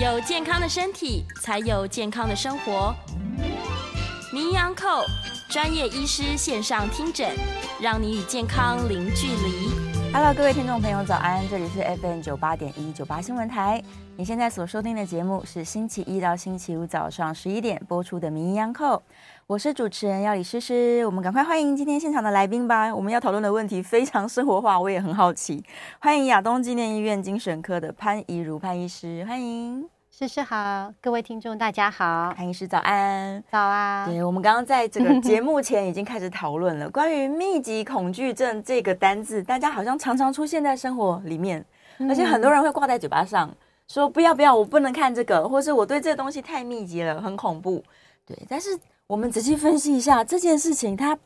有健康的身体，才有健康的生活。名医安扣专业医师线上听诊，让你与健康零距离。Hello，各位听众朋友，早安！这里是 FM 九八点一九八新闻台。你现在所收听的节目是星期一到星期五早上十一点播出的名医安扣。我是主持人要李诗诗，我们赶快欢迎今天现场的来宾吧。我们要讨论的问题非常生活化，我也很好奇。欢迎亚东纪念医院精神科的潘怡如潘医师，欢迎诗诗好，各位听众大家好，韩医师早安，早啊。对，我们刚刚在这个节目前已经开始讨论了 关于密集恐惧症这个单字，大家好像常常出现在生活里面，而且很多人会挂在嘴巴上，说不要不要，我不能看这个，或是我对这个东西太密集了，很恐怖。对，但是。我们仔细分析一下这件事情，它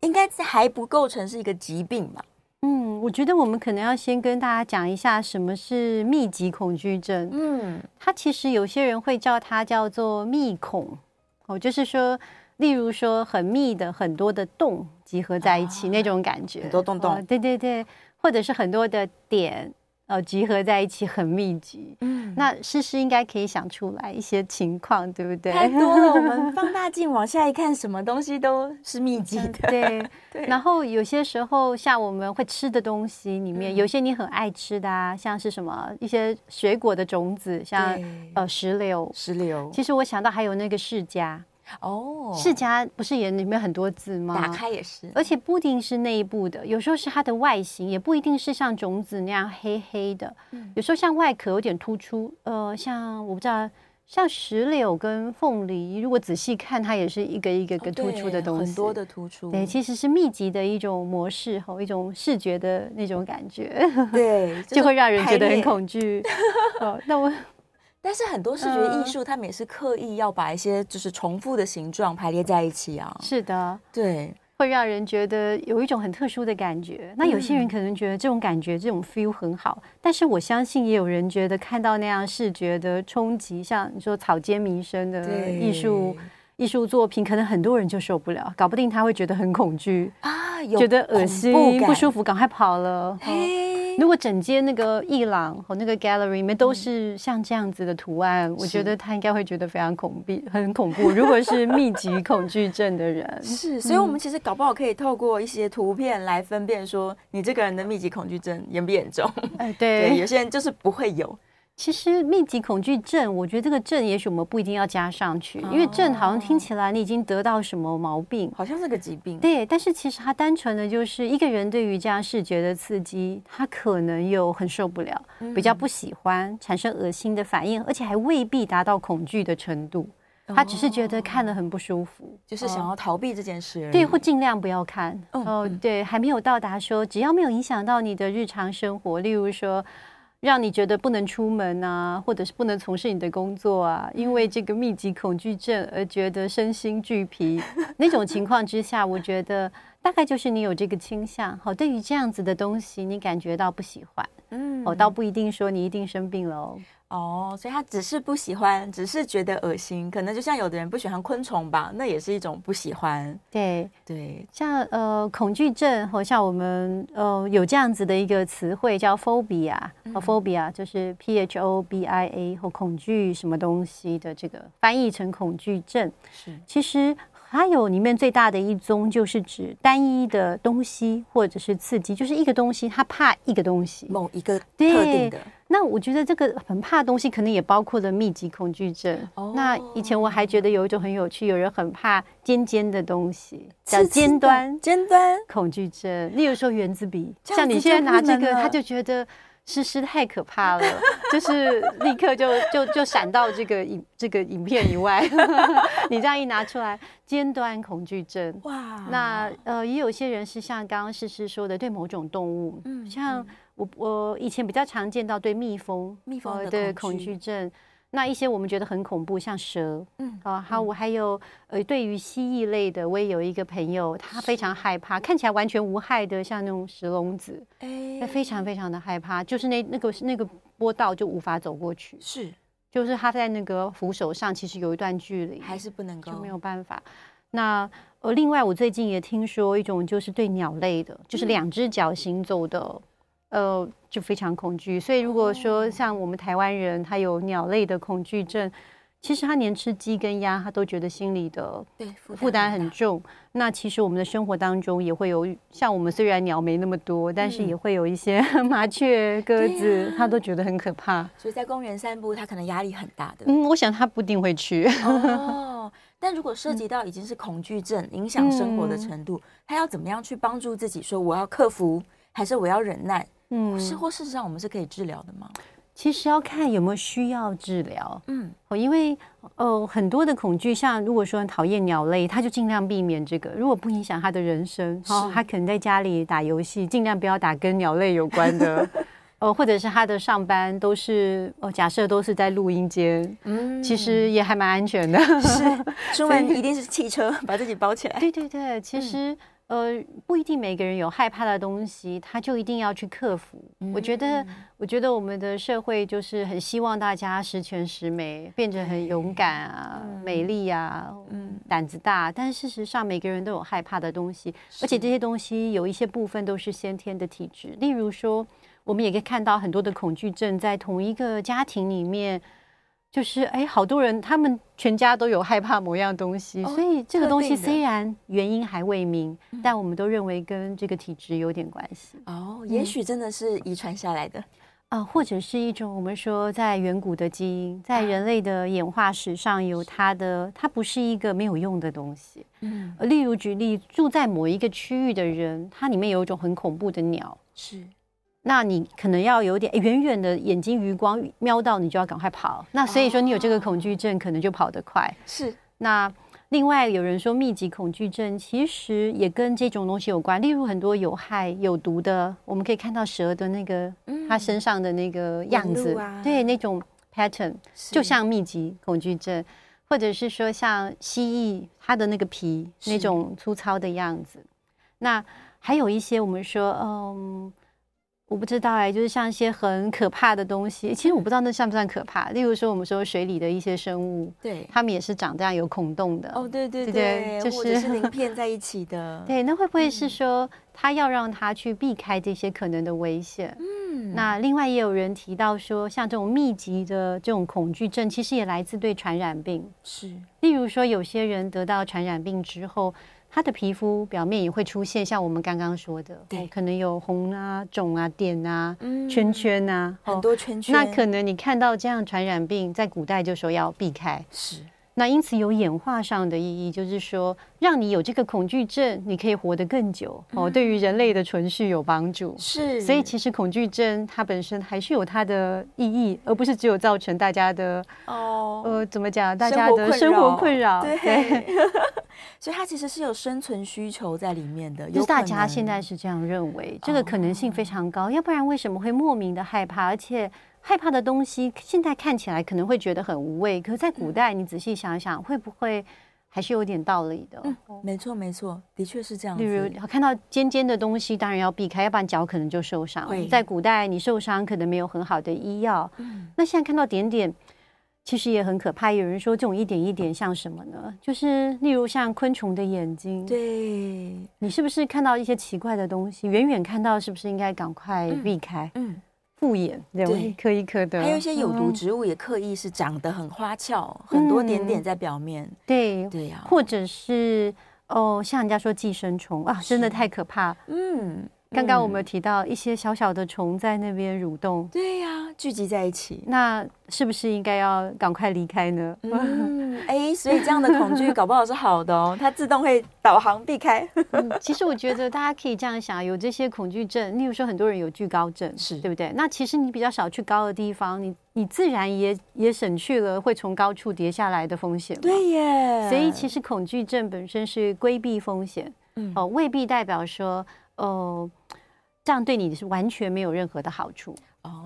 应该还不构成是一个疾病吧？嗯，我觉得我们可能要先跟大家讲一下什么是密集恐惧症。嗯，它其实有些人会叫它叫做密恐，哦，就是说，例如说很密的很多的洞集合在一起，啊，那种感觉，很多洞洞，哦，对对对，或者是很多的点。呃，集合在一起很密集，嗯，那诗诗应该可以想出来一些情况，对不对？太多了，我们放大镜往下一看，什么东西都是密集的，嗯、对 对。然后有些时候，像我们会吃的东西里面，嗯、有些你很爱吃的啊，像是什么一些水果的种子，像呃石榴，石榴。其实我想到还有那个释迦。哦，释迦不是也里面很多字吗？打开也是，而且不一定是内部的，有时候是它的外形，也不一定是像种子那样黑黑的。嗯，有时候像外壳有点突出，呃，像我不知道，像石榴跟凤梨，如果仔细看，它也是一个一个个突出的东西，很多的突出。对，其实是密集的一种模式和一种视觉的那种感觉，对，就会让人觉得很恐惧。哦，那我。但是很多视觉艺术，他们也是刻意要把一些就是重复的形状排列在一起啊。是的，对，会让人觉得有一种很特殊的感觉。那有些人可能觉得这种感觉、这种 feel 很好，但是我相信也有人觉得看到那样视觉的冲击，像你说草间弥生的艺术艺术作品，可能很多人就受不了，搞不定他会觉得很恐惧啊，觉得恶心、不舒服，赶快跑了。如果整间那个艺廊和那个 gallery 里面都是像这样子的图案，嗯、我觉得他应该会觉得非常恐怖，很恐怖。如果是密集恐惧症的人，是，所以我们其实搞不好可以透过一些图片来分辨，说你这个人的密集恐惧症严不严重？哎，对，对，有些人就是不会有。其实密集恐惧症，我觉得这个症也许我们不一定要加上去，因为症好像听起来你已经得到什么毛病，好像是个疾病。对，但是其实它单纯的就是一个人对于这样视觉的刺激，他可能又很受不了，比较不喜欢，产生恶心的反应，而且还未必达到恐惧的程度，他只是觉得看了很不舒服，就是想要逃避这件事。对，或尽量不要看。哦，对，还没有到达说只要没有影响到你的日常生活，例如说。让你觉得不能出门啊，或者是不能从事你的工作啊，因为这个密集恐惧症而觉得身心俱疲，那种情况之下，我觉得大概就是你有这个倾向。好，对于这样子的东西，你感觉到不喜欢，嗯，我倒不一定说你一定生病了哦。哦，所以他只是不喜欢，只是觉得恶心，可能就像有的人不喜欢昆虫吧，那也是一种不喜欢。对对，像呃恐惧症，或像我们呃有这样子的一个词汇叫 phobia，和 phobia 就是 P H O B I A 或恐惧什么东西的这个翻译成恐惧症。是，其实还有里面最大的一宗就是指单一的东西或者是刺激，就是一个东西他怕一个东西，某一个特定的。那我觉得这个很怕的东西，可能也包括了密集恐惧症。Oh. 那以前我还觉得有一种很有趣，有人很怕尖尖的东西，叫尖端尖端恐惧症。例如说原子笔，像你现在拿这个，他就觉得诗诗太可怕了，就是立刻就就就闪到这个影这个影片以外。你这样一拿出来，尖端恐惧症。哇那呃，也有些人是像刚刚诗诗说的，对某种动物，嗯，像。我我以前比较常见到对蜜蜂，蜜蜂的、呃、恐惧症，那一些我们觉得很恐怖，像蛇，嗯，啊，好，我还有呃，对于蜥蜴类的，我也有一个朋友，他非常害怕，看起来完全无害的，像那种石龙子，哎，他非常非常的害怕，就是那那个那个坡道就无法走过去，是，就是他在那个扶手上其实有一段距离，还是不能够，就没有办法。那呃，另外我最近也听说一种就是对鸟类的，就是两只脚行走的。呃，就非常恐惧。所以如果说像我们台湾人，他有鸟类的恐惧症。其实他连吃鸡跟鸭，他都觉得心里的对负担很重。那其实我们的生活当中也会有，像我们虽然鸟没那么多，但是也会有一些 麻雀、鸽子，他都觉得很可怕。所以在公园散步，他可能压力很大的。嗯，我想他不一定会去。哦，但如果涉及到已经是恐惧症影响生活的程度，他要怎么样去帮助自己？说我要克服，还是我要忍耐？嗯，是或事实上我们是可以治疗的吗？其实要看有没有需要治疗，嗯，因为呃很多的恐惧，像如果说很讨厌鸟类，他就尽量避免这个。如果不影响他的人生，哦，他可能在家里打游戏，尽量不要打跟鸟类有关的，呃，或者是他的上班都是，哦，假设都是在录音间，嗯，其实也还蛮安全的。是，出门一定是汽车把自己包起来。对对对，其实。呃，不一定每个人有害怕的东西，他就一定要去克服。嗯、我觉得，我觉得我们的社会就是很希望大家十全十美，变得很勇敢啊、嗯、美丽啊、嗯、胆子大。但事实上，每个人都有害怕的东西，而且这些东西有一些部分都是先天的体质。例如说，我们也可以看到很多的恐惧症在同一个家庭里面。就是哎，好多人他们全家都有害怕某样东西，哦、所以这个东西虽然原因还未明，但我们都认为跟这个体质有点关系。哦，也许真的是遗传下来的啊、呃，或者是一种我们说在远古的基因，在人类的演化史上有它的，它不是一个没有用的东西。嗯，例如举例，住在某一个区域的人，它里面有一种很恐怖的鸟，是。那你可能要有点远远的眼睛余光瞄到，你就要赶快跑。那所以说你有这个恐惧症，可能就跑得快。是。那另外有人说密集恐惧症其实也跟这种东西有关，例如很多有害有毒的，我们可以看到蛇的那个它身上的那个样子，对那种 pattern，就像密集恐惧症，或者是说像蜥蜴它的那个皮那种粗糙的样子。那还有一些我们说嗯。我不知道哎，就是像一些很可怕的东西，其实我不知道那算不算可怕。例如说，我们说水里的一些生物，对，它们也是长这样有孔洞的。哦，对对对，对，就是或者是鳞片在一起的。对，那会不会是说，它要让它去避开这些可能的危险？嗯，那另外也有人提到说，像这种密集的这种恐惧症，其实也来自对传染病。是，例如说，有些人得到传染病之后。他的皮肤表面也会出现像我们刚刚说的，对，可能有红啊、肿啊、点啊、嗯、圈圈啊，很多圈圈。那可能你看到这样传染病，在古代就说要避开。是。那因此有演化上的意义，就是说让你有这个恐惧症，你可以活得更久哦，对于人类的存续有帮助。是。所以其实恐惧症它本身还是有它的意义，而不是只有造成大家的哦，呃，怎么讲？大家的生活困扰。对。对 所以它其实是有生存需求在里面的，就是大家现在是这样认为，这个可能性非常高。要不然为什么会莫名的害怕？而且害怕的东西现在看起来可能会觉得很无味，可是在古代你仔细想想，会不会还是有点道理的？嗯，没错没错，的确是这样。例如看到尖尖的东西，当然要避开，要不然脚可能就受伤。在古代你受伤可能没有很好的医药，那现在看到点点。其实也很可怕。有人说这种一点一点像什么呢？就是例如像昆虫的眼睛。对，你是不是看到一些奇怪的东西？远远看到是不是应该赶快避开？嗯，复眼，对，一颗一颗的。还有一些有毒植物也刻意是长得很花俏，很多点点在表面。对对呀，或者是哦，像人家说寄生虫啊，真的太可怕。嗯。刚刚我们有提到一些小小的虫在那边蠕动，对呀，聚集在一起，那是不是应该要赶快离开呢？嗯，哎，所以这样的恐惧搞不好是好的哦，它自动会导航避开。嗯，其实我觉得大家可以这样想，有这些恐惧症，例如说很多人有惧高症，是对不对？那其实你比较少去高的地方，你你自然也也省去了会从高处跌下来的风险。对耶，所以其实恐惧症本身是规避风险，嗯，哦，未必代表说。哦，这样对你是完全没有任何的好处哦。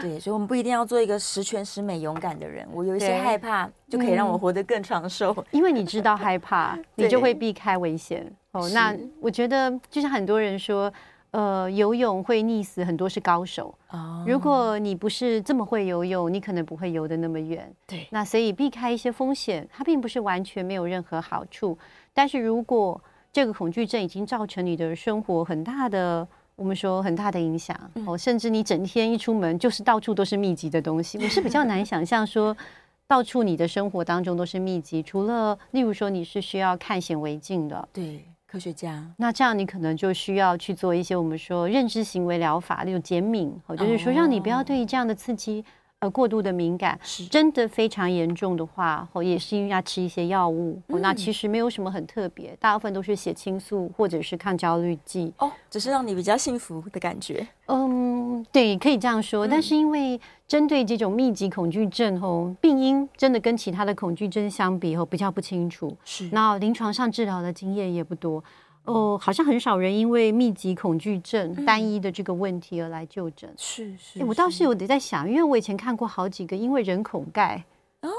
对，所以我们不一定要做一个十全十美勇敢的人。我有一些害怕，就可以让我活得更长寿。嗯，因为你知道害怕，你就会避开危险。哦，那我觉得就像很多人说，呃，游泳会溺死很多是高手。哦，如果你不是这么会游泳，你可能不会游得那么远。对，那所以避开一些风险，它并不是完全没有任何好处。但是如果这个恐惧症已经造成你的生活很大的我们说很大的影响哦，甚至你整天一出门就是到处都是密集的东西，我是比较难想象说到处你的生活当中都是密集，除了例如说你是需要看显微镜的，对，科学家，那这样你可能就需要去做一些我们说认知行为疗法，那种减敏，哦，就是说让你不要对于这样的刺激。呃，过度的敏感，是真的非常严重的话，哦，也是因为要吃一些药物。哦，那其实没有什么很特别，大部分都是血清素或者是抗焦虑剂。哦，只是让你比较幸福的感觉。嗯，对，可以这样说。但是因为针对这种密集恐惧症，哦，病因真的跟其他的恐惧症相比，哦，比较不清楚。是，那临床上治疗的经验也不多。哦，好像很少人因为密集恐惧症单一的这个问题而来就诊。是是，我倒是有点在想，因为我以前看过好几个因为人孔盖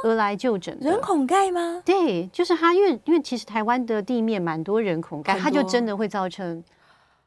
而来就诊。人孔盖吗？对，就是他，因为因为其实台湾的地面蛮多人孔盖，它就真的会造成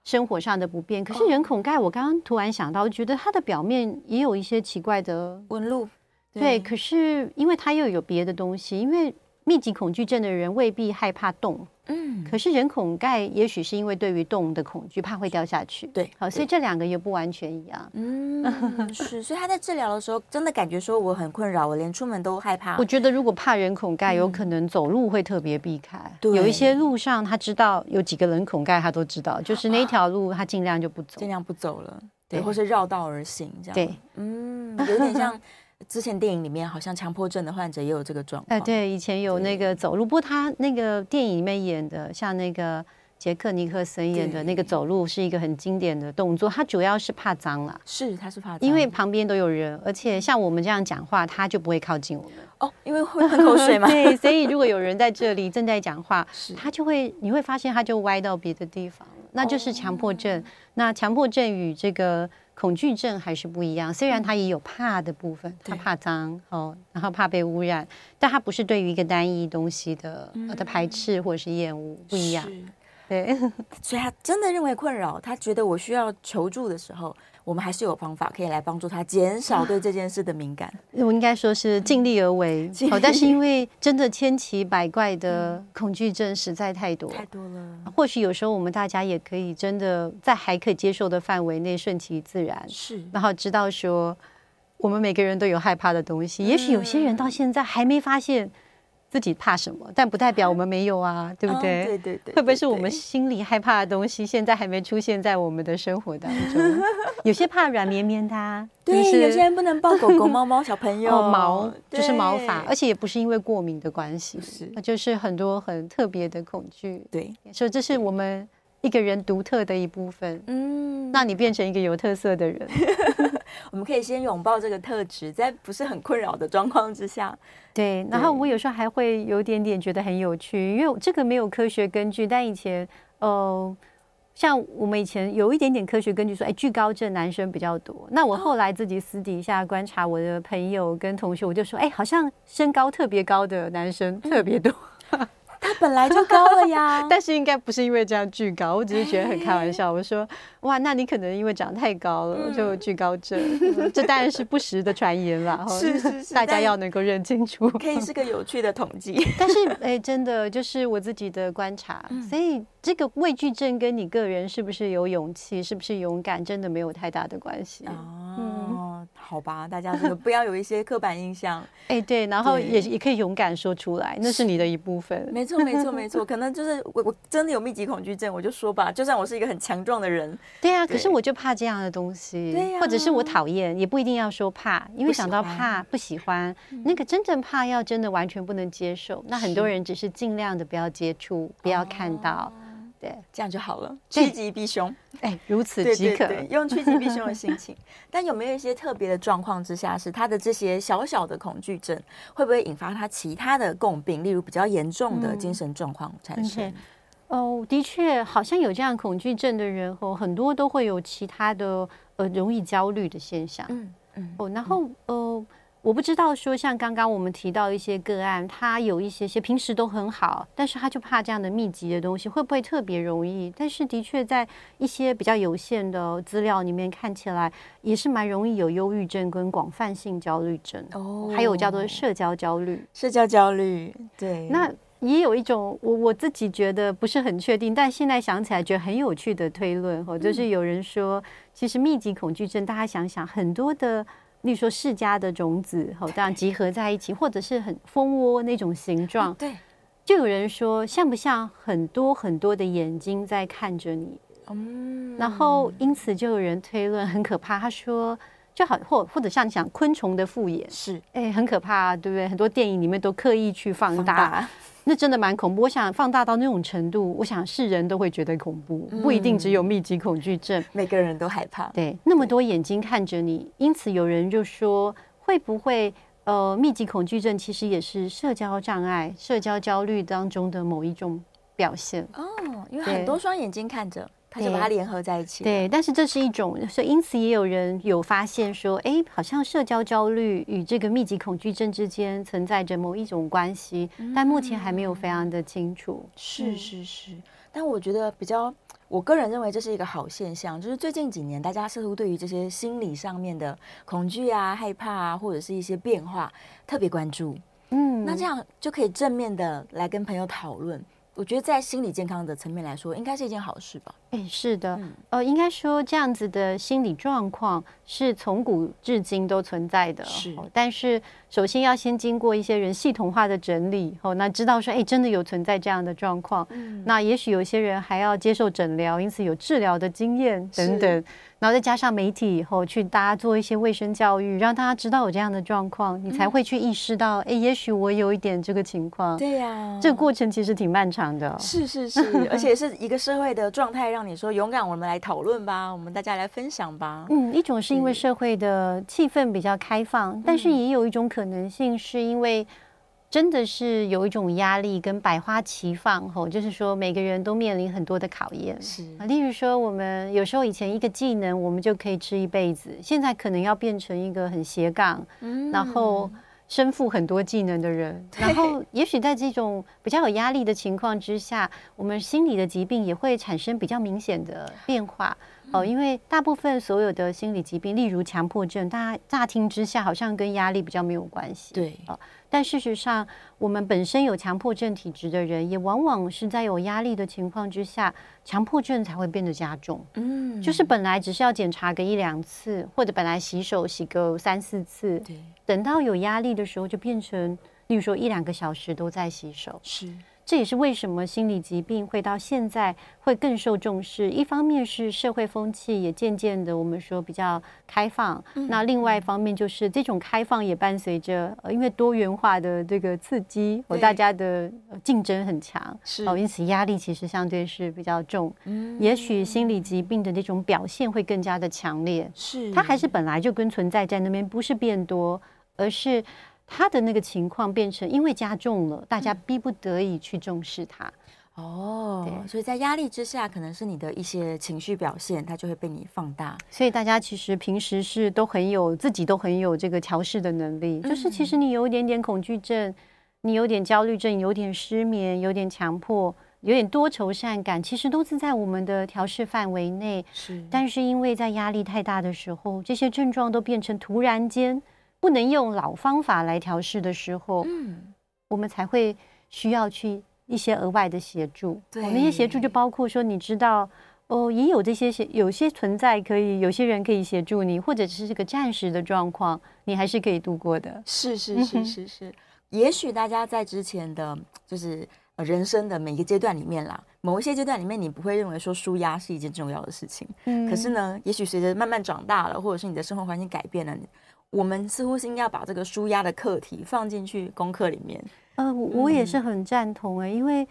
生活上的不便。可是人孔盖，我刚刚突然想到，我觉得它的表面也有一些奇怪的纹路。对，可是因为它又有别的东西，因为密集恐惧症的人未必害怕动。嗯，可是人孔盖也许是因为对于动的恐惧，怕会掉下去。对，好，所以这两个也不完全一样。嗯，是，所以他在治疗的时候，真的感觉说我很困扰，我连出门都害怕。我觉得如果怕人孔盖，有可能走路会特别避开。对，有一些路上他知道有几个人孔盖，他都知道，就是那条路他尽量就不走，尽量不走了，对，或是绕道而行这样。对，嗯，有点像。之前电影里面好像强迫症的患者也有这个状况。哎，对，以前有那个走路，不过他那个电影里面演的，像那个杰克尼克森演的那个走路，是一个很经典的动作。他主要是怕脏啦，是他是怕脏，因为旁边都有人，而且像我们这样讲话，他就不会靠近我们。哦，因为会喷口水嘛。对，所以如果有人在这里正在讲话，是他就会，你会发现他就歪到别的地方，那就是强迫症。哦、那强迫症与这个。恐惧症还是不一样，虽然他也有怕的部分，他怕脏哦，然后怕被污染，但他不是对于一个单一东西的的排斥或者是厌恶，不一样。对，所以他真的认为困扰，他觉得我需要求助的时候。我们还是有方法可以来帮助他减少对这件事的敏感。我应该说是尽力而为。好，但是因为真的千奇百怪的恐惧症实在太多，太多了。或许有时候我们大家也可以真的在还可以接受的范围内顺其自然，是，然后知道说我们每个人都有害怕的东西。也许有些人到现在还没发现。自己怕什么？但不代表我们没有啊，对不对？对对对。会不会是我们心里害怕的东西，现在还没出现在我们的生活当中？有些怕软绵绵的，对，有些人不能抱狗狗、猫猫、小朋友 毛，就是毛发，而且也不是因为过敏的关系，是，那就是很多很特别的恐惧。对，所以这是我们一个人独特的一部分。嗯，那你变成一个有特色的人。我们可以先拥抱这个特质，在不是很困扰的状况之下。对，然后我有时候还会有点点觉得很有趣，因为这个没有科学根据。但以前，呃，像我们以前有一点点科学根据说，哎，惧高症男生比较多。那我后来自己私底下观察我的朋友跟同学，我就说，哎，好像身高特别高的男生特别多。嗯他本来就高了呀，但是应该不是因为这样惧高，我只是觉得很开玩笑。我说，哇，那你可能因为长太高了，就惧高症，这当然是不实的传言了。是是是，大家要能够认清楚，可以是个有趣的统计。但是，哎，真的就是我自己的观察，所以这个畏惧症跟你个人是不是有勇气，是不是勇敢，真的没有太大的关系。哦，好吧，大家这个不要有一些刻板印象。哎，对，然后也也可以勇敢说出来，那是你的一部分。没错，没错，没错，可能就是我我真的有密集恐惧症，我就说吧，就算我是一个很强壮的人，对啊，可是我就怕这样的东西，对呀，或者是我讨厌，也不一定要说怕，因为想到怕不喜欢，那个真正怕要真的完全不能接受，那很多人只是尽量的不要接触，不要看到，对，这样就好了，趋吉避凶，哎，如此即可，用趋吉避凶的心情。但有没有一些特别的状况之下，是他的这些小小的恐惧症，会不会引发他其他的共病，例如比较严重的精神状况产生？哦，的确，好像有这样恐惧症的人哦，很多都会有其他的呃容易焦虑的现象。嗯嗯哦，然后呃。我不知道说，像刚刚我们提到一些个案，他有一些些平时都很好，但是他就怕这样的密集的东西，会不会特别容易？但是的确在一些比较有限的资料里面看起来，也是蛮容易有忧郁症跟广泛性焦虑症哦，还有叫做社交焦虑，社交焦虑，对。那也有一种我我自己觉得不是很确定，但现在想起来觉得很有趣的推论哦，就是有人说，其实密集恐惧症，大家想想很多的，例如说世家的种子哦，这样集合在一起，或者是很蜂窝那种形状，对，就有人说像不像很多很多的眼睛在看着你？嗯，然后因此就有人推论很可怕，他说。就好，或或者像你想昆虫的复眼是，哎，很可怕啊，对不对？很多电影里面都刻意去放大，放大 那真的蛮恐怖。我想放大到那种程度，我想是人都会觉得恐怖，嗯、不一定只有密集恐惧症，每个人都害怕。对，那么多眼睛看着你，因此有人就说，会不会呃，密集恐惧症其实也是社交障碍、社交焦虑当中的某一种表现？哦，因为很多双眼睛看着。他就把它联合在一起。对，但是这是一种，所以因此也有人有发现说，哎，好像社交焦虑与这个密集恐惧症之间存在着某一种关系，但目前还没有非常的清楚。是是是，但我觉得比较，我个人认为这是一个好现象，就是最近几年大家似乎对于这些心理上面的恐惧啊、害怕啊，或者是一些变化特别关注。嗯，那这样就可以正面的来跟朋友讨论。我觉得在心理健康的层面来说，应该是一件好事吧。哎，是的，嗯、呃，应该说这样子的心理状况是从古至今都存在的。是，但是首先要先经过一些人系统化的整理，哦，那知道说，哎，真的有存在这样的状况。嗯，那也许有些人还要接受诊疗，因此有治疗的经验等等。然后再加上媒体以后去大家做一些卫生教育，让大家知道有这样的状况，你才会去意识到，哎、嗯，也许我有一点这个情况。对呀、啊，这个过程其实挺漫长的。是是 是，而且是一个社会的状态，让你说勇敢，我们来讨论吧，我们大家来分享吧。嗯，一种是因为社会的气氛比较开放，嗯、但是也有一种可能性是因为。真的是有一种压力跟百花齐放吼，就是说每个人都面临很多的考验。是啊，例如说我们有时候以前一个技能我们就可以吃一辈子，现在可能要变成一个很斜杠，嗯，然后身负很多技能的人，然后也许在这种比较有压力的情况之下，我们心理的疾病也会产生比较明显的变化。哦，因为大部分所有的心理疾病，例如强迫症，大家乍听之下好像跟压力比较没有关系。对，哦，但事实上，我们本身有强迫症体质的人，也往往是在有压力的情况之下，强迫症才会变得加重。嗯，就是本来只是要检查个一两次，或者本来洗手洗个三四次，对，等到有压力的时候，就变成，例如说一两个小时都在洗手。是。这也是为什么心理疾病会到现在会更受重视。一方面是社会风气也渐渐的我们说比较开放，嗯、那另外一方面就是这种开放也伴随着，呃因为多元化的这个刺激，和大家的竞争很强，是哦，因此压力其实相对是比较重。嗯，也许心理疾病的这种表现会更加的强烈。是，它还是本来就跟存在在那边，不是变多，而是。他的那个情况变成，因为加重了，大家逼不得已去重视他。哦，对，所以在压力之下，可能是你的一些情绪表现，它就会被你放大。所以大家其实平时是都很有自己都很有这个调试的能力，就是其实你有一点点恐惧症，你有点焦虑症，有点失眠，有点强迫，有点多愁善感，其实都是在我们的调试范围内。是，但是因为在压力太大的时候，这些症状都变成突然间。不能用老方法来调试的时候，嗯，我们才会需要去一些额外的协助。对，那些协助就包括说，你知道，哦，也有这些些有些存在可以，有些人可以协助你，或者是这个暂时的状况，你还是可以度过的。是是是是是，也许大家在之前的，就是人生的每一个阶段里面啦，某一些阶段里面，你不会认为说舒压是一件重要的事情。嗯，可是呢，也许随着慢慢长大了，或者是你的生活环境改变了。我们似乎是应该要把这个舒压的课题放进去功课里面。呃，我也是很赞同诶，因为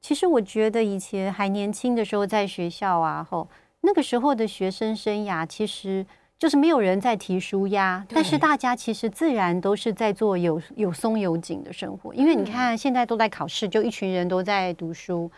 其实我觉得以前还年轻的时候，在学校啊，吼，那个时候的学生生涯，其实就是没有人在提纾压，但是大家其实自然都是在做有有松有紧的生活。因为你看，现在都在考试，就一群人都在读书。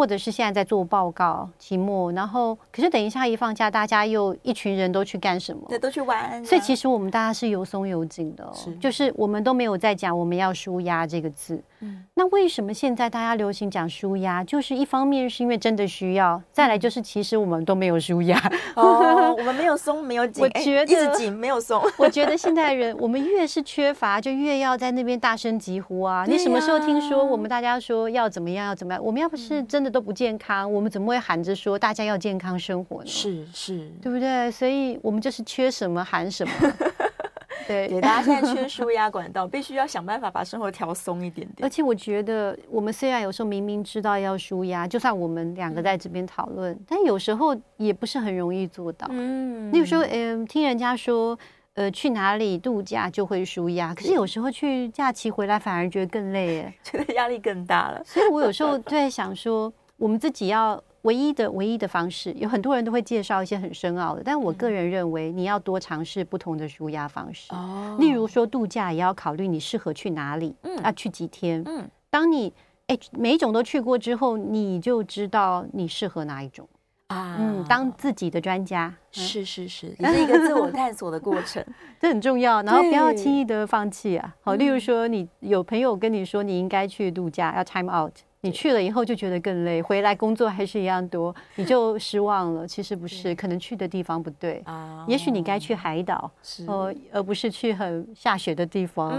或者是现在在做报告、期末，然后可是等一下一放假，大家又一群人都去干什么？对，都去玩。所以其实我们大家是有松有紧的，是就是我们都没有在讲我们要舒压这个字。嗯，那为什么现在大家流行讲舒压？就是一方面是因为真的需要，再来就是其实我们都没有舒压。哦，我们没有松，没有紧，我觉得、欸、一直紧没有松。我觉得现代人我们越是缺乏，就越要在那边大声疾呼啊！你什么时候听说我们大家说要怎么样要怎么样？我们要不是真的。都不健康，我们怎么会喊着说大家要健康生活呢？是是，对不对？所以我们就是缺什么喊什么。对，对，大家现在缺输压管道，必须要想办法把生活调松一点点。而且我觉得，我们虽然有时候明明知道要输压，就算我们两个在这边讨论，嗯、但有时候也不是很容易做到。嗯，那个时候，嗯，听人家说。呃，去哪里度假就会舒压，可是有时候去假期回来反而觉得更累，耶，觉得压力更大了。所以我有时候 就在想说，我们自己要唯一的唯一的方式，有很多人都会介绍一些很深奥的，但我个人认为你要多尝试不同的舒压方式。哦，例如说度假也要考虑你适合去哪里，嗯，要去几天，嗯，当你哎每一种都去过之后，你就知道你适合哪一种。啊，嗯，当自己的专家，是是是，也是一个自我探索的过程，这很重要。然后不要轻易的放弃啊。好，例如说，你有朋友跟你说你应该去度假，要 time out。你去了以后就觉得更累，回来工作还是一样多，你就失望了。其实不是，可能去的地方不对啊。也许你该去海岛，哦，而不是去很下雪的地方。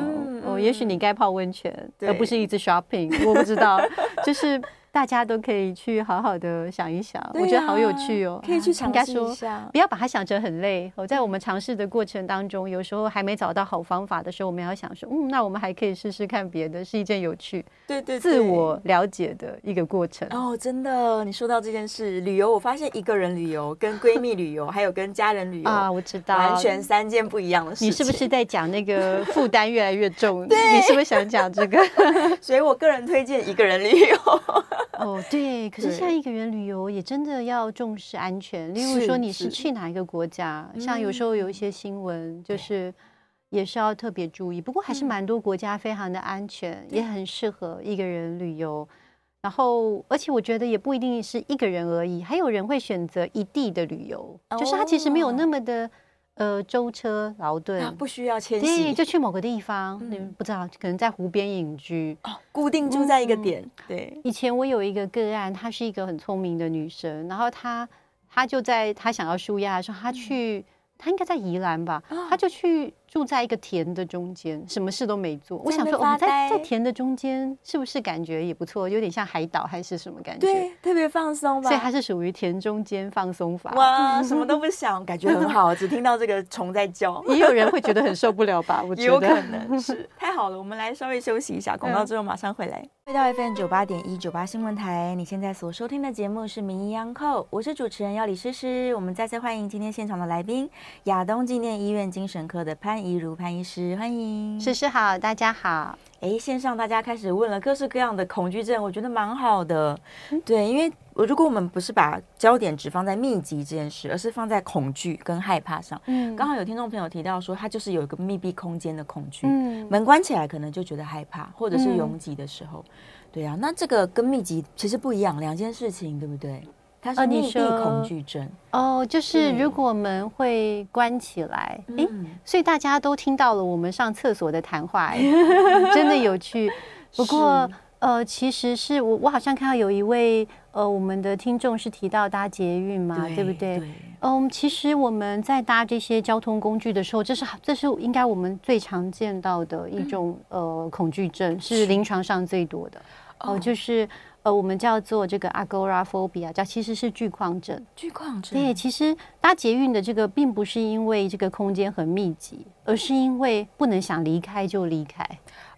哦，也许你该泡温泉，而不是一直 shopping。我不知道，就是。大家都可以去好好的想一想，我觉得好有趣哦，可以去尝试一下。不要把它想成很累。我在我们尝试的过程当中，有时候还没找到好方法的时候，我们要想说，嗯，那我们还可以试试看别的，是一件有趣、对对自我了解的一个过程。哦，真的，你说到这件事，旅游，我发现一个人旅游、跟闺蜜旅游，还有跟家人旅游啊，我知道，完全三件不一样的事情。你是不是在讲那个负担越来越重？对，你是不是想讲这个？所以我个人推荐一个人旅游。哦，对。可是像一个人旅游也真的要重视安全。例如说你是去哪一个国家，像有时候有一些新闻，就是也是要特别注意。不过还是蛮多国家非常的安全，也很适合一个人旅游。然后，而且我觉得也不一定是一个人而已，还有人会选择一地的旅游，就是他其实没有那么的。呃，舟车劳顿、啊、不需要迁徙，对，就去某个地方，你、嗯、不知道，可能在湖边隐居，哦，固定住在一个点。嗯、对，以前我有一个个案，她是一个很聪明的女生，然后她她就在她想要舒压的时候，她去。嗯他应该在宜兰吧？她就去住在一个田的中间，什么事都没做。我想说，我们在在田的中间，是不是感觉也不错？有点像海岛还是什么感觉？对，特别放松吧。所以它是属于田中间放松法。哇，什么都不想，感觉很好，只听到这个虫在叫。也有人会觉得很受不了吧？我 觉得有可能是。太好了，我们来稍微休息一下，广告之后马上回来。回到 FM 九八点一九八新闻台，你现在所收听的节目是《名医央叩》，我是主持人要李诗诗。我们再次欢迎今天现场的来宾，亚东纪念医院精神科的潘怡如潘医师，欢迎诗诗好，大家好。哎，线上大家开始问了各式各样的恐惧症，我觉得蛮好的。对，因为如果我们不是把焦点只放在密集这件事，而是放在恐惧跟害怕上，嗯，刚好有听众朋友提到说，他就是有一个密闭空间的恐惧，嗯，门关起来可能就觉得害怕，或者是拥挤的时候，对啊，那这个跟密集其实不一样，两件事情，对不对？它是密闭恐惧症。哦，就是如果门会关起来，哎，所以大家都听到了我们上厕所的谈话，真的有趣。不过，呃，其实是我我好像看到有一位呃，我们的听众是提到搭捷运嘛，对不对？嗯，其实我们在搭这些交通工具的时候，这是这是应该我们最常见到的一种呃恐惧症，是临床上最多的。哦，就是。呃，我们叫做这个 agoraphobia，叫其实是巨矿症。巨矿症。对，其实搭捷运的这个并不是因为这个空间很密集，而是因为不能想离开就离开。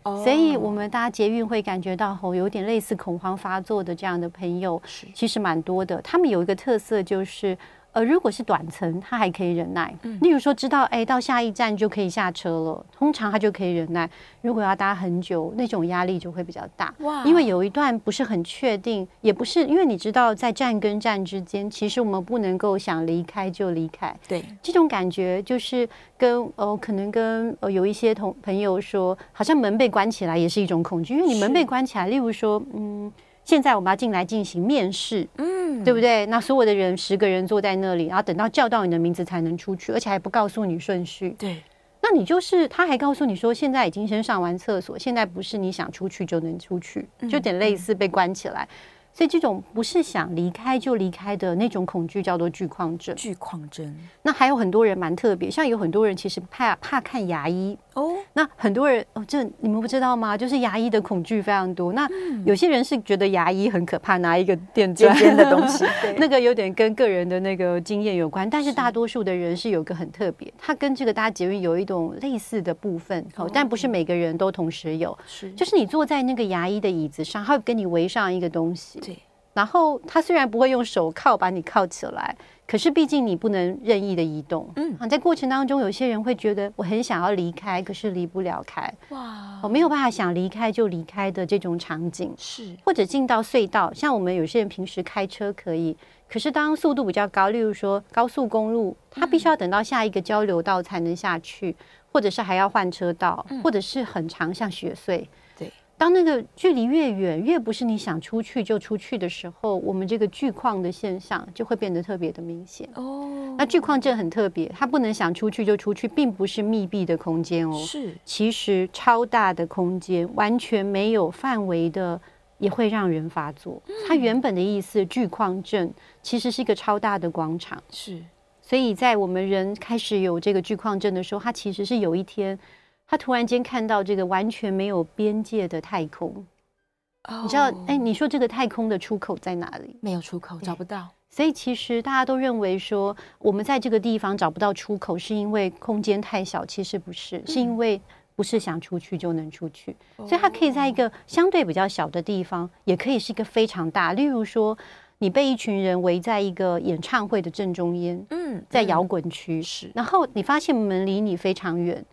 哦。所以我们搭捷运会感觉到吼，有点类似恐慌发作的这样的朋友，其实蛮多的。他们有一个特色就是。呃，如果是短程，他还可以忍耐。嗯，例如说，知道哎，到下一站就可以下车了，通常他就可以忍耐。如果要搭很久，那种压力就会比较大。哇，因为有一段不是很确定，也不是因为你知道，在站跟站之间，其实我们不能够想离开就离开。对，这种感觉就是跟呃，可能跟呃有一些同朋友说，好像门被关起来也是一种恐惧，因为你门被关起来，例如说，嗯。现在我们要进来进行面试，嗯，对不对？那所有的人十个人坐在那里，然后等到叫到你的名字才能出去，而且还不告诉你顺序。对，那你就是他还告诉你说，现在已经先上完厕所，现在不是你想出去就能出去，就有点类似被关起来。所以这种不是想离开就离开的那种恐惧叫做惧旷症。惧旷症。那还有很多人蛮特别，像有很多人其实怕怕看牙医哦。那很多人哦，这你们不知道吗？就是牙医的恐惧非常多。那有些人是觉得牙医很可怕，拿一个电尖尖的东西，那个有点跟个人的那个经验有关。但是大多数的人是有个很特别，他跟这个大家捷运有一种类似的部分哦，但不是每个人都同时有。是，就是你坐在那个牙医的椅子上，他会跟你围上一个东西。对，然后他虽然不会用手铐把你铐起来，可是毕竟你不能任意的移动。嗯，啊在过程当中，有些人会觉得我很想要离开，可是离不了开。哇，我没有办法想离开就离开的这种场景是，或者进到隧道，像我们有些人平时开车可以，可是当速度比较高，例如说高速公路，它必须要等到下一个交流道才能下去，或者是还要换车道，或者是很长，像雪隧。当那个距离越远，越不是你想出去就出去的时候，我们这个巨矿的现象就会变得特别的明显。哦，那巨矿症很特别，它不能想出去就出去，并不是密闭的空间哦。是，其实超大的空间，完全没有范围的，也会让人发作。它原本的意思，巨矿症其实是一个超大的广场。是，所以在我们人开始有这个巨矿症的时候，它其实是有一天。他突然间看到这个完全没有边界的太空，oh, 你知道？哎，你说这个太空的出口在哪里？没有出口，找不到。所以其实大家都认为说，我们在这个地方找不到出口，是因为空间太小。其实不是，是因为不是想出去就能出去。嗯、所以它可以在一个相对比较小的地方，也可以是一个非常大。例如说，你被一群人围在一个演唱会的正中间，嗯，在摇滚区是，然后你发现门离你非常远。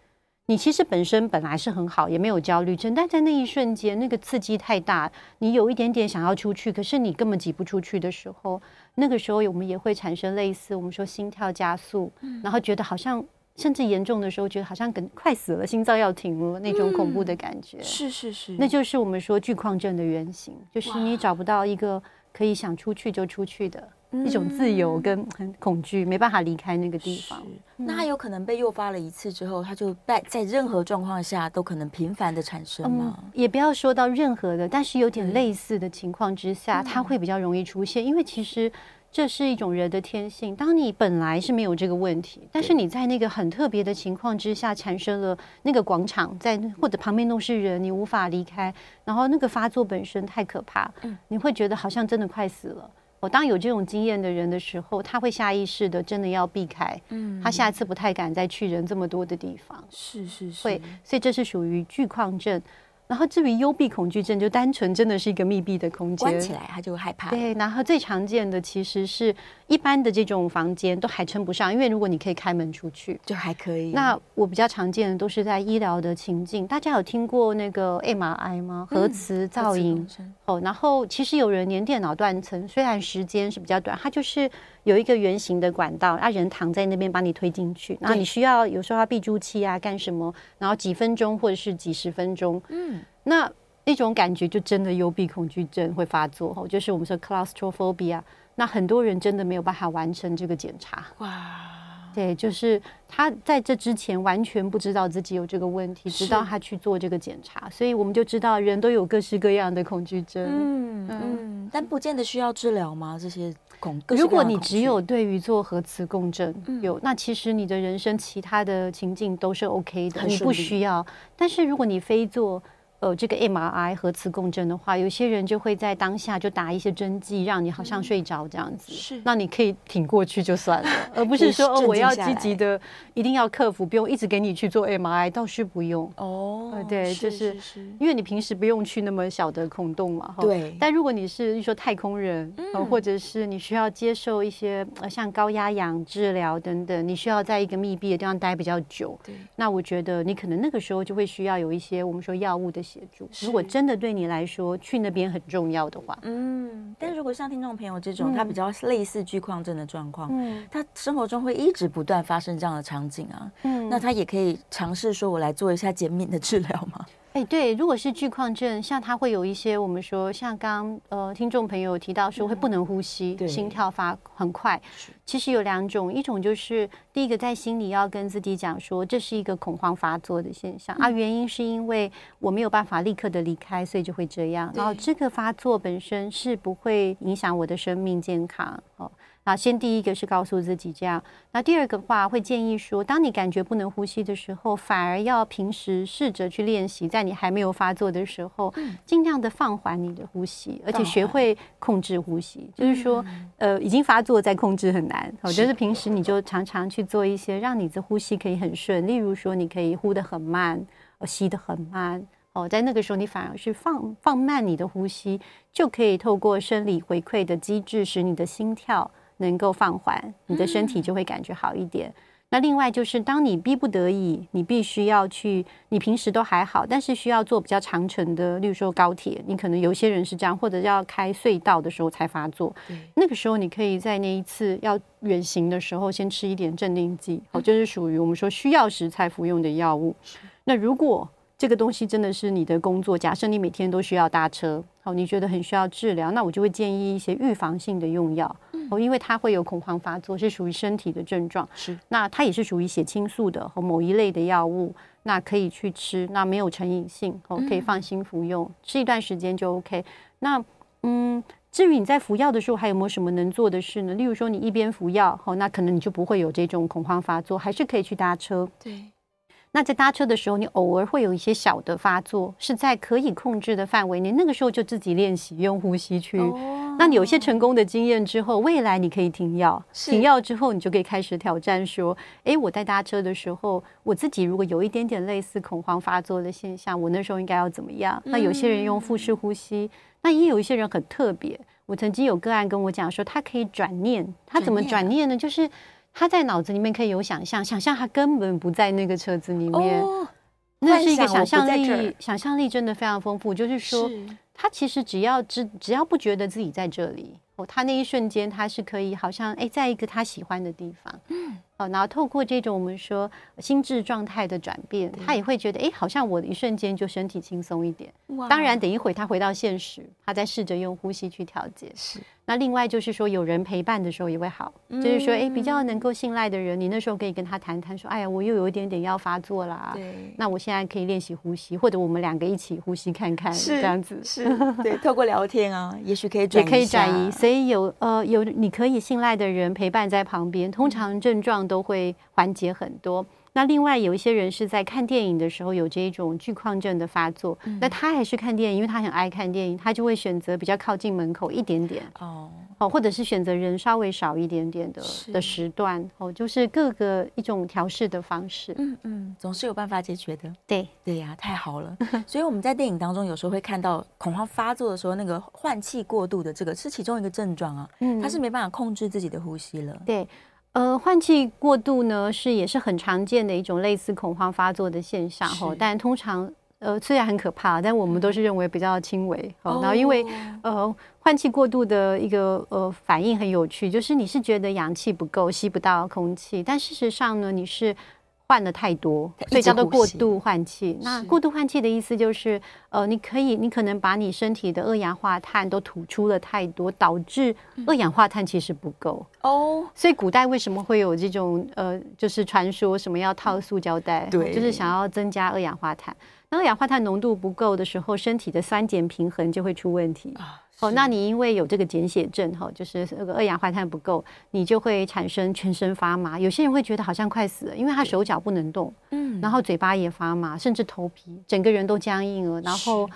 你其实本身本来是很好，也没有焦虑症，但在那一瞬间，那个刺激太大，你有一点点想要出去，可是你根本挤不出去的时候，那个时候我们也会产生类似我们说心跳加速，然后觉得好像甚至严重的时候，觉得好像跟快死了，心脏要停了那种恐怖的感觉。是是是，那就是我们说巨矿症的原型，就是你找不到一个可以想出去就出去的。一种自由跟很恐惧，没办法离开那个地方。那他有可能被诱发了一次之后，他就在在任何状况下都可能频繁的产生吗？嗯，也不要说到任何的，但是有点类似的情况之下，他会比较容易出现。因为其实这是一种人的天性。当你本来是没有这个问题，但是你在那个很特别的情况之下产生了那个广场，在或者旁边都是人，你无法离开，然后那个发作本身太可怕，你会觉得好像真的快死了。我当有这种经验的人的时候，他会下意识的真的要避开，嗯，他下一次不太敢再去人这么多的地方，是是是，会，所以这是属于惧旷症。然后至于幽闭恐惧症，就单纯真的是一个密闭的空间，关起来他就害怕。对，然后最常见的其实是一般的这种房间都还称不上，因为如果你可以开门出去，就还可以。那我比较常见的都是在医疗的情境，大家有听过那个 MRI 吗？核磁造影。嗯、哦，然后其实有人连电脑断层，虽然时间是比较短，它就是有一个圆形的管道，啊人躺在那边把你推进去，然后你需要有时候要闭住气啊，干什么？然后几分钟或者是几十分钟，嗯。那那种感觉就真的幽闭恐惧症会发作哦，就是我们说 claustrophobia。那很多人真的没有办法完成这个检查。哇，对，就是他在这之前完全不知道自己有这个问题，直到他去做这个检查，所以我们就知道人都有各式各样的恐惧症。嗯嗯，但不见得需要治疗吗？这些恐，如果你只有对于做核磁共振有，那其实你的人生其他的情境都是 OK 的，你不需要。但是如果你非做呃，这个 MRI 核磁共振的话，有些人就会在当下就打一些针剂，让你好像睡着这样子。是，那你可以挺过去就算了，而不是说哦，我要积极的，一定要克服，不用一直给你去做 MRI，倒是不用。哦，对，就是因为你平时不用去那么小的孔洞嘛。对。但如果你是说太空人，嗯或者是你需要接受一些呃像高压氧治疗等等，你需要在一个密闭的地方待比较久。对。那我觉得你可能那个时候就会需要有一些我们说药物的。协助，如果真的对你来说去那边很重要的话，嗯，但如果像听众朋友这种，他比较类似惧矿症的状况，嗯，他生活中会一直不断发生这样的场景啊，嗯，那他也可以尝试说，我来做一下减敏的治疗吗？哎、哎，对，如果是惧旷症，像它会有一些我们说，像刚呃听众朋友提到说会不能呼吸，嗯、心跳发很快。其实有两种，一种就是第一个在心里要跟自己讲说，这是一个恐慌发作的现象、嗯、啊，原因是因为我没有办法立刻的离开，所以就会这样。然后这个发作本身是不会影响我的生命健康哦。那先第一个是告诉自己这样，那第二个话会建议说，当你感觉不能呼吸的时候，反而要平时试着去练习，在你还没有发作的时候，尽量的放缓你的呼吸，而且学会控制呼吸。就是说，呃，已经发作再控制很难。我觉得平时你就常常去做一些让你的呼吸可以很顺，例如说，你可以呼得很慢，呃，吸得很慢。哦，在那个时候，你反而是放放慢你的呼吸，就可以透过生理回馈的机制，使你的心跳。能够放缓，你的身体就会感觉好一点。嗯、那另外就是，当你逼不得已，你必须要去，你平时都还好，但是需要坐比较长程的，例如说高铁，你可能有些人是这样，或者要开隧道的时候才发作。那个时候，你可以在那一次要远行的时候，先吃一点镇定剂，好，就是属于我们说需要时才服用的药物。那如果这个东西真的是你的工作，假设你每天都需要搭车，好，你觉得很需要治疗，那我就会建议一些预防性的用药，哦，因为它会有恐慌发作，是属于身体的症状，是，那它也是属于血清素的和某一类的药物，那可以去吃，那没有成瘾性，哦，可以放心服用，吃一段时间就 OK。那，嗯，至于你在服药的时候还有没有什么能做的事呢？例如说你一边服药，哦，那可能你就不会有这种恐慌发作，还是可以去搭车，对。那在搭车的时候，你偶尔会有一些小的发作，是在可以控制的范围内。那个时候就自己练习用呼吸去。Oh. 那你有些成功的经验之后，未来你可以停药。停药之后，你就可以开始挑战说：哎，我在搭车的时候，我自己如果有一点点类似恐慌发作的现象，我那时候应该要怎么样？那有些人用腹式呼吸，那也有一些人很特别。我曾经有个案跟我讲说，他可以转念，他怎么转念呢？就是。他在脑子里面可以有想象，想象他根本不在那个车子里面，哦、那是一个想象力，想象力真的非常丰富。就是说，是他其实只要只只要不觉得自己在这里，哦，他那一瞬间他是可以好像哎，在一个他喜欢的地方。嗯哦，然后透过这种我们说心智状态的转变，他也会觉得，哎，好像我的一瞬间就身体轻松一点。哇！当然，等一会他回到现实，他再试着用呼吸去调节。是。那另外就是说，有人陪伴的时候也会好，嗯、就是说，哎，比较能够信赖的人，你那时候可以跟他谈谈，说，哎呀，我又有一点点要发作啦。对。那我现在可以练习呼吸，或者我们两个一起呼吸看看，是这样子。是。对，透过聊天啊，也许可以转移。也可以转移。所以有呃有你可以信赖的人陪伴在旁边，通常症状。都会缓解很多。那另外有一些人是在看电影的时候有这一种惧旷症的发作，嗯、那他还是看电影，因为他很爱看电影，他就会选择比较靠近门口一点点哦哦，或者是选择人稍微少一点点的的时段哦，就是各个一种调试的方式。嗯嗯，总是有办法解决的。对对呀，太好了。所以我们在电影当中有时候会看到恐慌发作的时候，那个换气过度的这个是其中一个症状啊，嗯，他是没办法控制自己的呼吸了。对。呃，换气过度呢，是也是很常见的一种类似恐慌发作的现象哈。但通常呃虽然很可怕，但我们都是认为比较轻微。哦，然后因为呃换气过度的一个呃反应很有趣，就是你是觉得氧气不够，吸不到空气，但事实上呢，你是。换的太多，所以叫做过度换气。那过度换气的意思就是，呃，你可以，你可能把你身体的二氧化碳都吐出了太多，导致二氧化碳其实不够哦。所以古代为什么会有这种呃，就是传说什么要套塑胶袋，对，就是想要增加二氧化碳。那二氧化碳浓度不够的时候，身体的酸碱平衡就会出问题。哦，那你因为有这个减血症哈，就是那个二氧化碳不够，你就会产生全身发麻。有些人会觉得好像快死了，因为他手脚不能动，嗯，然后嘴巴也发麻，甚至头皮整个人都僵硬了。然后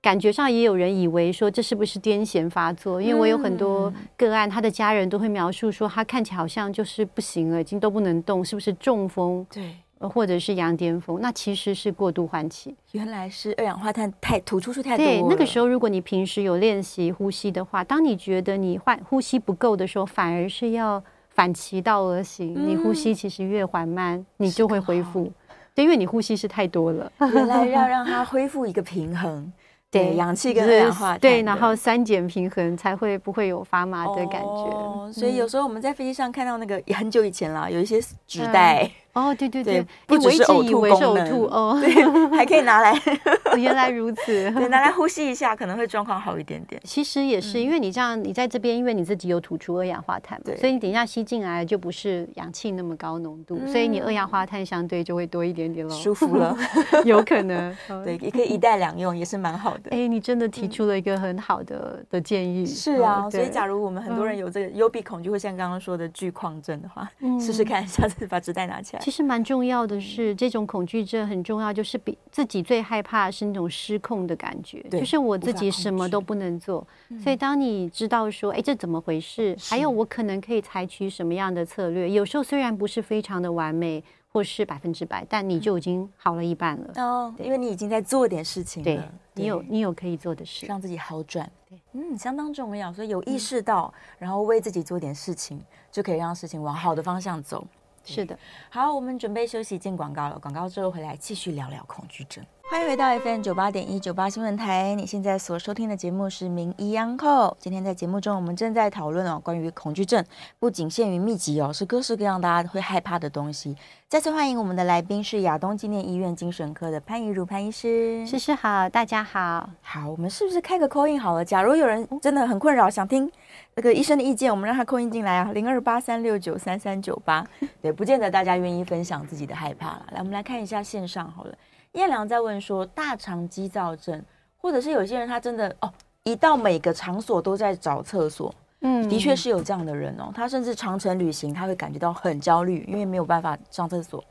感觉上也有人以为说，这是不是癫痫发作？因为我有很多个案，他的家人都会描述说，他看起来好像就是不行了，已经都不能动，是不是中风？对。或者是羊癫疯，那其实是过度换气。原来是二氧化碳太吐出去太多。对，那个时候如果你平时有练习呼吸的话，当你觉得你换呼吸不够的时候，反而是要反其道而行。嗯、你呼吸其实越缓慢，你就会恢复。对，因为你呼吸是太多了。原来 要让它恢复一个平衡。对，氧气跟二氧化碳，对，然后酸碱平衡才会不会有发麻的感觉。哦，所以有时候我们在飞机上看到那个很久以前了，有一些纸袋。哦，对对对，对不只是呕吐功能，哦，对，还可以拿来。原来如此，对，拿来呼吸一下，可能会状况好一点点。其实也是，因为你这样，你在这边，因为你自己有吐出二氧化碳嘛，对，所以你等一下吸进来就不是氧气那么高浓度，所以你二氧化碳相对就会多一点点喽，舒服了，有可能。对，也可以一袋两用，也是蛮好的。哎，你真的提出了一个很好的的建议。是啊，所以假如我们很多人有这个幽闭恐惧，会像刚刚说的惧旷症的话，试试看，下次把纸袋拿起来。其实蛮重要的是，这种恐惧症很重要，就是比自己最害怕是那种失控的感觉，就是我自己什么都不能做。所以当你知道说，哎，这怎么回事？还有我可能可以采取什么样的策略？有时候虽然不是非常的完美，或是百分之百，但你就已经好了一半了。哦，因为你已经在做点事情了。对，你有你有可以做的事，让自己好转。对，嗯，相当重要。所以有意识到，然后为自己做点事情，就可以让事情往好的方向走。是的，好，我们准备休息进广告了。广告之后回来继续聊聊恐惧症。欢迎回到 FM 九八点一九八新闻台，你现在所收听的节目是名医央叩。今天在节目中，我们正在讨论哦，关于恐惧症，不仅限于密集哦，是各式各样大家会害怕的东西。再次欢迎我们的来宾是亚东纪念医院精神科的潘怡如潘医师。诗诗好，大家好。好，我们是不是开个 call in 好了？假如有人真的很困扰，想听那个医生的意见，我们让他 call in 进来啊，零二八三六九三三九八。对，不见得大家愿意分享自己的害怕了。来，我们来看一下线上好了。燕良在问说，大肠激躁症，或者是有些人他真的哦，一到每个场所都在找厕所，嗯，的确是有这样的人哦。他甚至长程旅行，他会感觉到很焦虑，因为没有办法上厕所。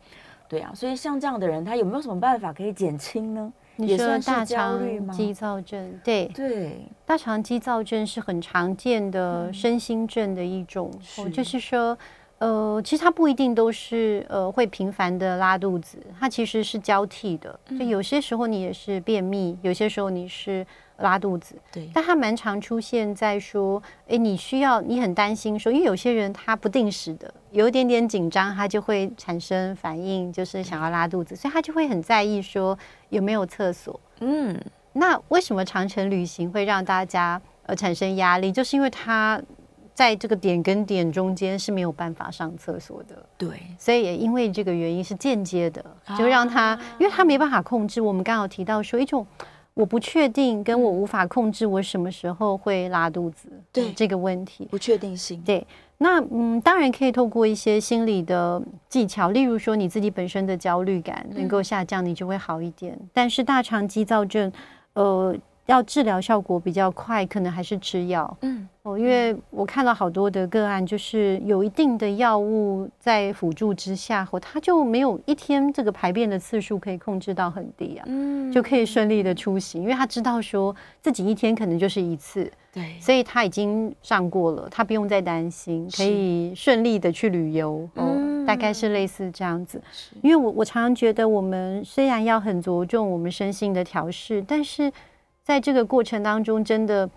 对啊，所以像这样的人，他有没有什么办法可以减轻呢？你说大肠激躁症，对对，大肠激躁症是很常见的身心症的一种，就是说。呃，其实它不一定都是呃会频繁的拉肚子，它其实是交替的。就有些时候你也是便秘，有些时候你是拉肚子。对，但它蛮常出现在说，哎，你需要你很担心说，因为有些人他不定时的有一点点紧张，他就会产生反应，就是想要拉肚子，所以他就会很在意说有没有厕所。嗯，那为什么长程旅行会让大家呃产生压力？就是因为他。在这个点跟点中间是没有办法上厕所的，对，所以也因为这个原因是间接的，就让他，因为他没办法控制。我们刚好提到说一种我不确定，跟我无法控制我什么时候会拉肚子，对这个问题不确定性。对，那嗯，当然可以透过一些心理的技巧，例如说你自己本身的焦虑感能够下降，你就会好一点。但是大肠激躁症，呃。要治疗效果比较快，可能还是吃药。嗯，哦，因为我看到好多的个案，就是有一定的药物在辅助之下，后他就没有一天这个排便的次数可以控制到很低啊，嗯，就可以顺利的出行，因为他知道说自己一天可能就是一次，对，所以他已经上过了，他不用再担心，可以顺利的去旅游。哦，大概是类似这样子。因为我我常常觉得，我们虽然要很着重我们身心的调试，但是。在这个过程当中，真的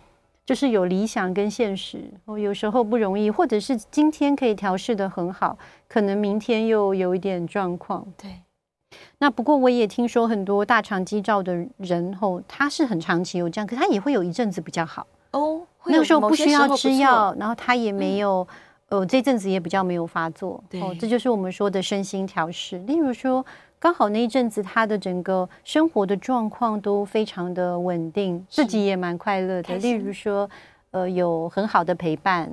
就是有理想跟现实，哦，有时候不容易，或者是今天可以调试的很好，可能明天又有一点状况。对，那不过我也听说很多大肠肌照的人，后他是很长期有这样，可他也会有一阵子比较好哦，那个时候不需要吃药，然后他也没有，嗯、呃，这阵子也比较没有发作。对哦，这就是我们说的身心调试。例如说。刚好那一阵子，他的整个生活的状况都非常的稳定，自己也蛮快乐的。例如说，呃，有很好的陪伴，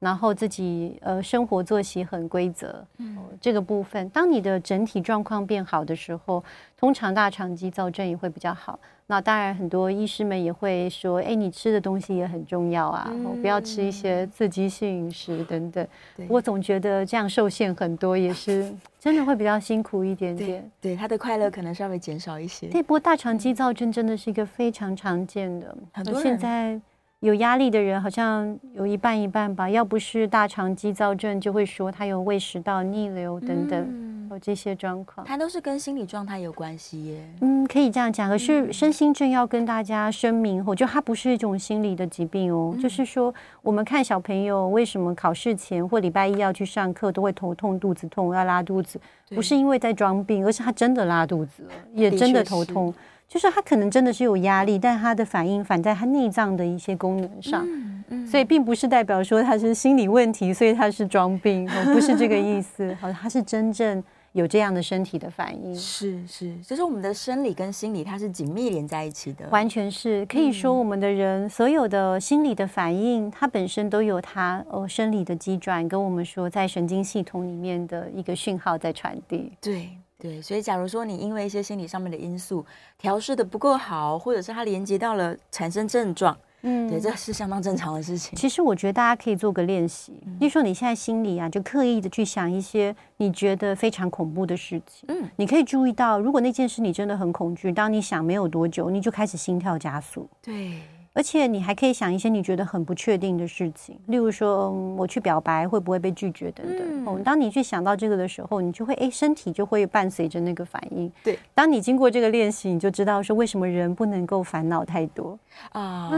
然后自己呃生活作息很规则。嗯，这个部分，当你的整体状况变好的时候，通常大肠肌躁症也会比较好。那当然，很多医师们也会说：“哎，你吃的东西也很重要啊，嗯、不要吃一些刺激性饮食等等。”我总觉得这样受限很多，也是真的会比较辛苦一点点。对，对他的快乐可能稍微减少一些。对，不过大肠激躁症真的是一个非常常见的，很多现在。有压力的人好像有一半一半吧，要不是大肠激躁症，就会说他有胃食道逆流等等，嗯、有这些状况。它都是跟心理状态有关系耶。嗯，可以这样讲。可是身心症要跟大家声明，我觉得它不是一种心理的疾病哦。嗯、就是说，我们看小朋友为什么考试前或礼拜一要去上课都会头痛、肚子痛、要拉肚子，不是因为在装病，而是他真的拉肚子了，也真的头痛。就是他可能真的是有压力，但他的反应反在他内脏的一些功能上，嗯嗯、所以并不是代表说他是心理问题，所以他是装病，不是这个意思。好，他是真正有这样的身体的反应。是是，就是我们的生理跟心理它是紧密连在一起的，完全是可以说我们的人、嗯、所有的心理的反应，它本身都有它呃生理的机转，跟我们说在神经系统里面的一个讯号在传递。对。对，所以假如说你因为一些心理上面的因素调试的不够好，或者是它连接到了产生症状，嗯，对，这是相当正常的事情。其实我觉得大家可以做个练习，比如说你现在心里啊，就刻意的去想一些你觉得非常恐怖的事情，嗯，你可以注意到，如果那件事你真的很恐惧，当你想没有多久，你就开始心跳加速，对。而且你还可以想一些你觉得很不确定的事情，例如说，我去表白会不会被拒绝等等。嗯，哦，当你去想到这个的时候，你就会哎，身体就会伴随着那个反应。对，当你经过这个练习，你就知道说为什么人不能够烦恼太多啊，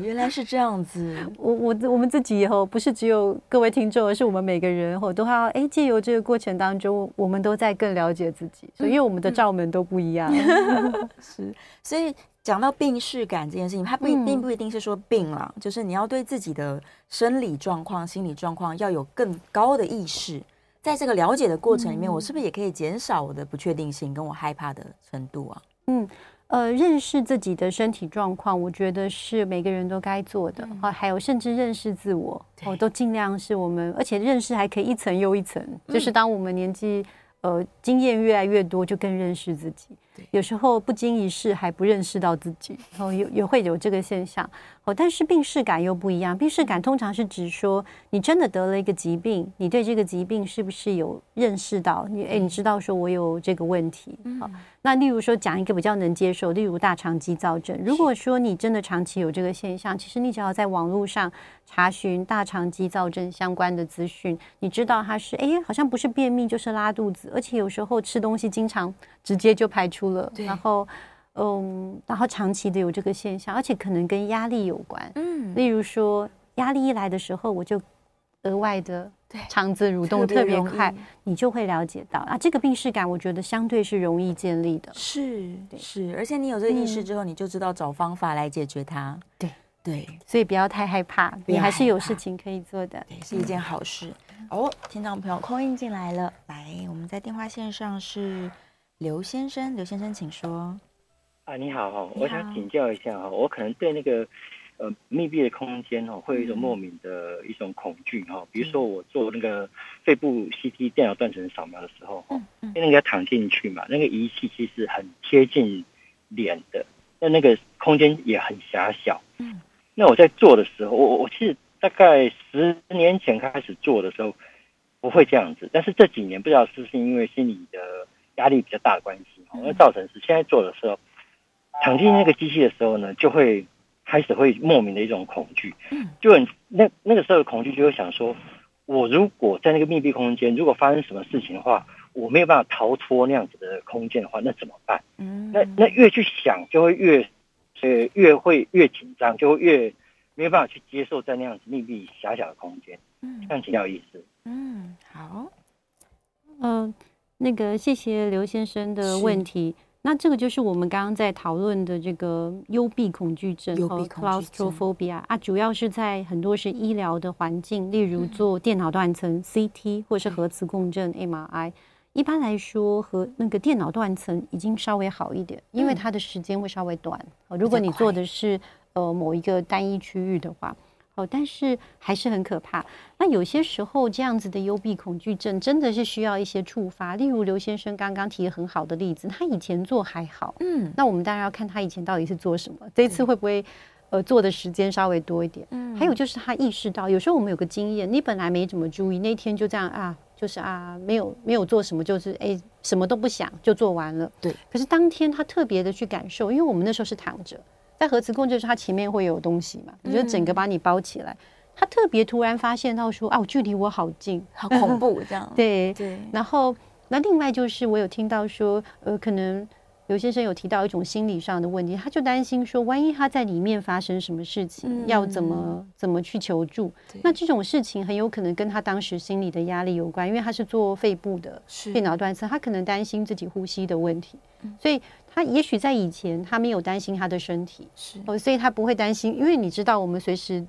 原来是这样子。我我我们自己以后不是只有各位听众，而是我们每个人哦，都要哎，借由这个过程当中，我们都在更了解自己，所以因为我们的罩门都不一样，是，所以。讲到病视感这件事情，它不一定不一定是说病了，嗯，就是你要对自己的生理状况、心理状况要有更高的意识。在这个了解的过程里面，嗯，我是不是也可以减少我的不确定性跟我害怕的程度啊？嗯，呃，认识自己的身体状况，我觉得是每个人都该做的。啊，还有甚至认识自我，哦，都尽量是我们，而且认识还可以一层又一层，就是当我们年纪。呃，经验越来越多，就更认识自己。有时候不经一事还不认识到自己，然后也也会有这个现象。哦，但是病视感又不一样。病视感通常是指说，你真的得了一个疾病，你对这个疾病是不是有认识到？你哎，你知道说我有这个问题。好，那例如说讲一个比较能接受，例如大肠肌躁症。如果说你真的长期有这个现象，其实你只要在网络上查询大肠肌躁症相关的资讯，你知道它是哎，好像不是便秘就是拉肚子，而且有时候吃东西经常直接就排出了，然后。嗯，然后长期的有这个现象，而且可能跟压力有关。嗯，例如说压力一来的时候，我就额外的肠子蠕动特别快，你就会了解到啊，这个病视感，我觉得相对是容易建立的。是，是，而且你有这个意识之后，嗯，你就知道找方法来解决它。对，对，所以不要太害怕，你还是有事情可以做的，对，是一件好事。哦，听众朋友 call in 进来了，来，我们在电话线上是刘先生，刘先生请说。啊，你好哈，我想请教一下哈，我可能对那个呃密闭的空间哦，会有一种莫名的一种恐惧哈。比如说我做那个肺部 CT 电脑断层扫描的时候哈，因为那个要躺进去嘛，那个仪器其实很贴近脸的，那那个空间也很狭小。嗯，那我在做的时候，我我其实大概十年前开始做的时候不会这样子，但是这几年不知道是不是因为心理的压力比较大的关系，那造成是现在做的时候。躺进那个机器的时候呢，就会开始会莫名的一种恐惧，就很那那个时候的恐惧就会想说，我如果在那个密闭空间，如果发生什么事情的话，我没有办法逃脱那样子的空间的话，那怎么办？嗯，那那越去想就会越呃越会越紧张，就会越没有办法去接受在那样子密闭狭小的空间，嗯，这样挺有意思。嗯，好，嗯、呃，那个谢谢刘先生的问题。那这个就是我们刚刚在讨论的这个幽闭恐惧症和 claustrophobia 啊，主要是在很多是医疗的环境，例如做电脑断层 CT 或是核磁共振 MRI。一般来说，和那个电脑断层已经稍微好一点，因为它的时间会稍微短。如果你做的是呃某一个单一区域的话。哦，但是还是很可怕。那有些时候，这样子的幽闭恐惧症真的是需要一些触发。例如刘先生刚刚提的很好的例子，他以前做还好，嗯，那我们当然要看他以前到底是做什么，这一次会不会呃做的时间稍微多一点？嗯，还有就是他意识到，有时候我们有个经验，你本来没怎么注意，那天就这样啊，就是啊，没有没有做什么，就是哎什么都不想就做完了。对。可是当天他特别的去感受，因为我们那时候是躺着。在核磁共振，就是它前面会有东西嘛？你就整个把你包起来。他特别突然发现到说：“啊，距离我好近，好恐怖这样。”对对。然后，那另外就是我有听到说，呃，可能刘先生有提到一种心理上的问题，他就担心说，万一他在里面发生什么事情，要怎么怎么去求助？那这种事情很有可能跟他当时心理的压力有关，因为他是做肺部的电脑断层，他可能担心自己呼吸的问题，所以。他也许在以前，他没有担心他的身体，是哦，所以他不会担心，因为你知道，我们随时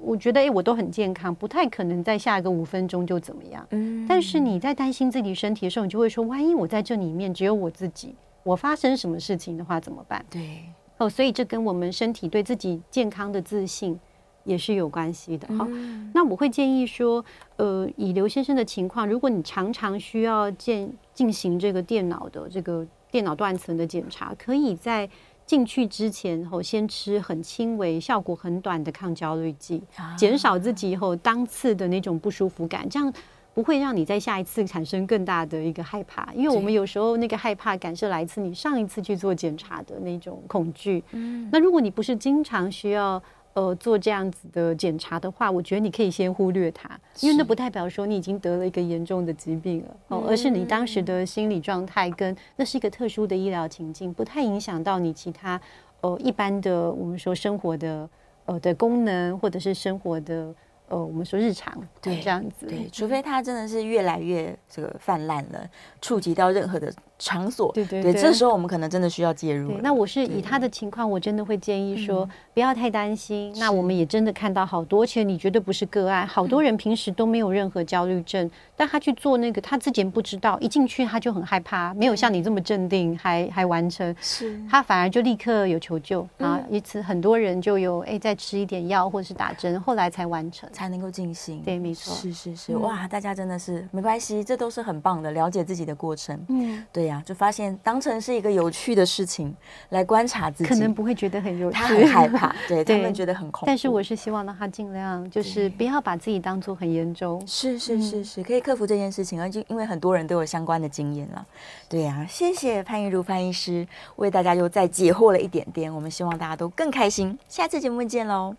我觉得哎，我都很健康，不太可能在下一个五分钟就怎么样。嗯，但是你在担心自己身体的时候，你就会说，万一我在这里面只有我自己，我发生什么事情的话怎么办？对，哦，所以这跟我们身体对自己健康的自信也是有关系的。哈，嗯，那我会建议说，呃，以刘先生的情况，如果你常常需要进进行这个电脑的这个电脑断层的检查，可以在。进去之前后，先吃很轻微、效果很短的抗焦虑剂，减少自己以后当次的那种不舒服感，这样不会让你在下一次产生更大的一个害怕。因为我们有时候那个害怕感是来自你上一次去做检查的那种恐惧。嗯，那如果你不是经常需要。呃，做这样子的检查的话，我觉得你可以先忽略它，因为那不代表说你已经得了一个严重的疾病了哦，而是你当时的心理状态跟那是一个特殊的医疗情境，不太影响到你其他呃一般的我们说生活的呃的功能或者是生活的。呃，我们说日常对这样子，对，除非它真的是越来越这个泛滥了，触及到任何的场所，对对对，这时候我们可能真的需要介入。那我是以他的情况，我真的会建议说，不要太担心。那我们也真的看到好多，而且你绝对不是个案，好多人平时都没有任何焦虑症，但他去做那个，他自己不知道，一进去他就很害怕，没有像你这么镇定，还还完成，是，他反而就立刻有求救啊，因此很多人就有哎再吃一点药或者是打针，后来才完成。才能够进行，对，没错，是是是，哇，大家真的是没关系，这都是很棒的了解自己的过程。嗯，对呀，就发现当成是一个有趣的事情来观察自己，可能不会觉得很有趣，他很害怕，对他们觉得很恐怖。但是我是希望让他尽量就是不要把自己当做很严重。是是是是，可以克服这件事情，而且因为很多人都有相关的经验了。对呀，谢谢潘玉如潘医师为大家又再解惑了一点点，我们希望大家都更开心。下次节目见喽。